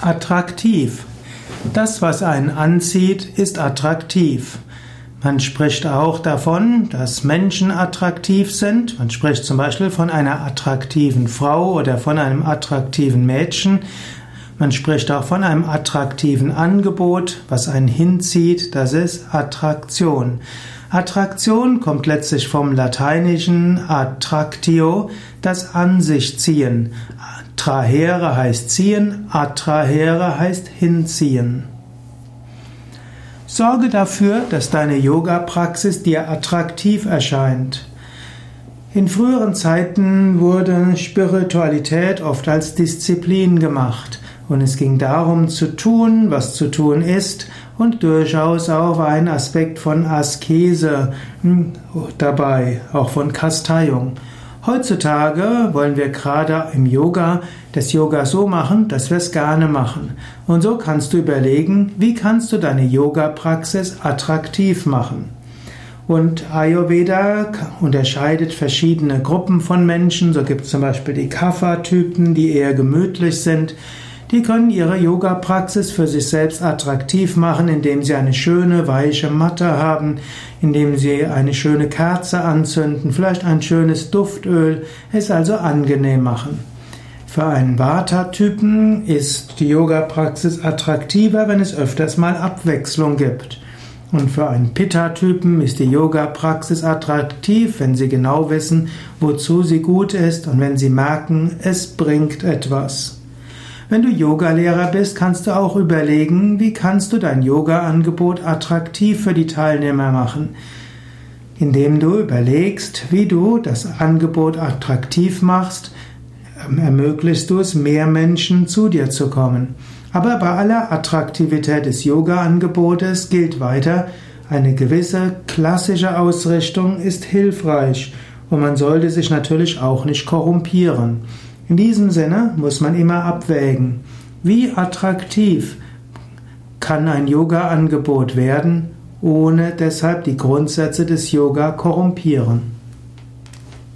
Attraktiv. Das, was einen anzieht, ist attraktiv. Man spricht auch davon, dass Menschen attraktiv sind. Man spricht zum Beispiel von einer attraktiven Frau oder von einem attraktiven Mädchen. Man spricht auch von einem attraktiven Angebot, was einen hinzieht. Das ist Attraktion. Attraktion kommt letztlich vom lateinischen attractio, das an sich ziehen. Trahere heißt ziehen, attrahere heißt hinziehen. Sorge dafür, dass deine Yoga-Praxis dir attraktiv erscheint. In früheren Zeiten wurde Spiritualität oft als Disziplin gemacht und es ging darum zu tun, was zu tun ist und durchaus auch ein Aspekt von Askese hm, dabei, auch von Kasteiung. Heutzutage wollen wir gerade im Yoga das Yoga so machen, dass wir es gerne machen. Und so kannst du überlegen, wie kannst du deine Yoga-Praxis attraktiv machen. Und Ayurveda unterscheidet verschiedene Gruppen von Menschen. So gibt es zum Beispiel die Kapha-Typen, die eher gemütlich sind. Die können ihre Yoga-Praxis für sich selbst attraktiv machen, indem sie eine schöne, weiche Matte haben, indem sie eine schöne Kerze anzünden, vielleicht ein schönes Duftöl, es also angenehm machen. Für einen Vata-Typen ist die Yoga-Praxis attraktiver, wenn es öfters mal Abwechslung gibt. Und für einen Pitta-Typen ist die Yoga-Praxis attraktiv, wenn sie genau wissen, wozu sie gut ist und wenn sie merken, es bringt etwas. Wenn du Yogalehrer bist, kannst du auch überlegen, wie kannst du dein Yoga-Angebot attraktiv für die Teilnehmer machen. Indem du überlegst, wie du das Angebot attraktiv machst, ermöglichst du es, mehr Menschen zu dir zu kommen. Aber bei aller Attraktivität des Yoga-Angebotes gilt weiter, eine gewisse klassische Ausrichtung ist hilfreich und man sollte sich natürlich auch nicht korrumpieren. In diesem Sinne muss man immer abwägen, wie attraktiv kann ein Yoga-Angebot werden, ohne deshalb die Grundsätze des Yoga korrumpieren.